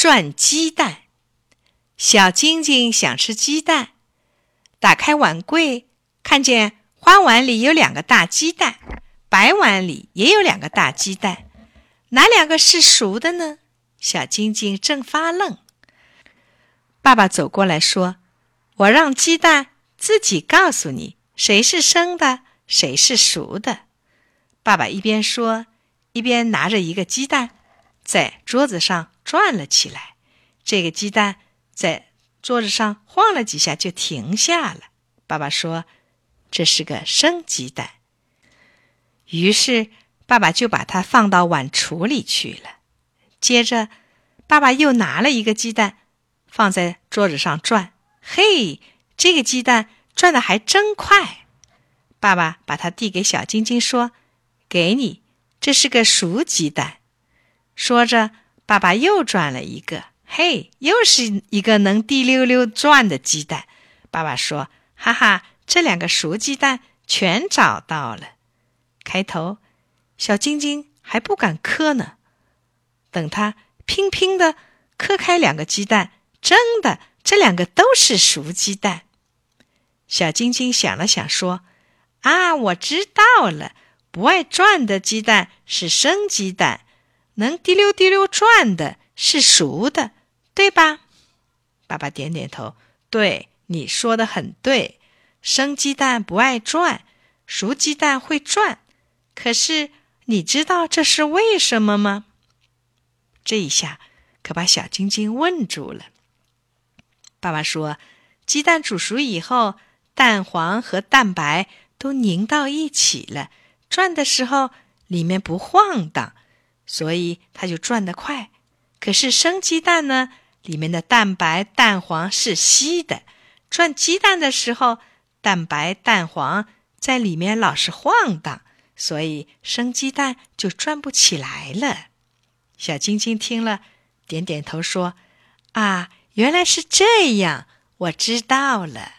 转鸡蛋。小晶晶想吃鸡蛋，打开碗柜，看见花碗里有两个大鸡蛋，白碗里也有两个大鸡蛋，哪两个是熟的呢？小晶晶正发愣。爸爸走过来说：“我让鸡蛋自己告诉你，谁是生的，谁是熟的。”爸爸一边说，一边拿着一个鸡蛋，在桌子上转了起来。这个鸡蛋在桌子上晃了几下，就停下了。爸爸说：“这是个生鸡蛋。”于是爸爸就把它放到碗橱里去了。接着，爸爸又拿了一个鸡蛋，放在桌子上转。嘿，这个鸡蛋转的还真快！爸爸把它递给小晶晶，说：“给你，这是个熟鸡蛋。”说着，爸爸又转了一个。嘿，又是一个能滴溜溜转的鸡蛋。爸爸说：“哈哈，这两个熟鸡蛋全找到了。”开头，小晶晶还不敢磕呢。等他乒乒的磕开两个鸡蛋，真的，这两个都是熟鸡蛋。小晶晶想了想，说：“啊，我知道了，不爱转的鸡蛋是生鸡蛋，能滴溜滴溜转的是熟的。”对吧？爸爸点点头。对，你说的很对。生鸡蛋不爱转，熟鸡蛋会转。可是你知道这是为什么吗？这一下可把小晶晶问住了。爸爸说，鸡蛋煮熟以后，蛋黄和蛋白都凝到一起了，转的时候里面不晃荡，所以它就转得快。可是生鸡蛋呢？里面的蛋白、蛋黄是稀的，转鸡蛋的时候，蛋白、蛋黄在里面老是晃荡，所以生鸡蛋就转不起来了。小晶晶听了，点点头说：“啊，原来是这样，我知道了。”